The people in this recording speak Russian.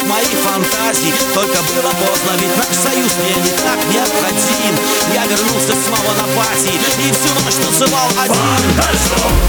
плод моих фантазий Только было поздно, ведь наш союз мне не так необходим Я вернулся снова на пати и всю ночь танцевал один Фантастом!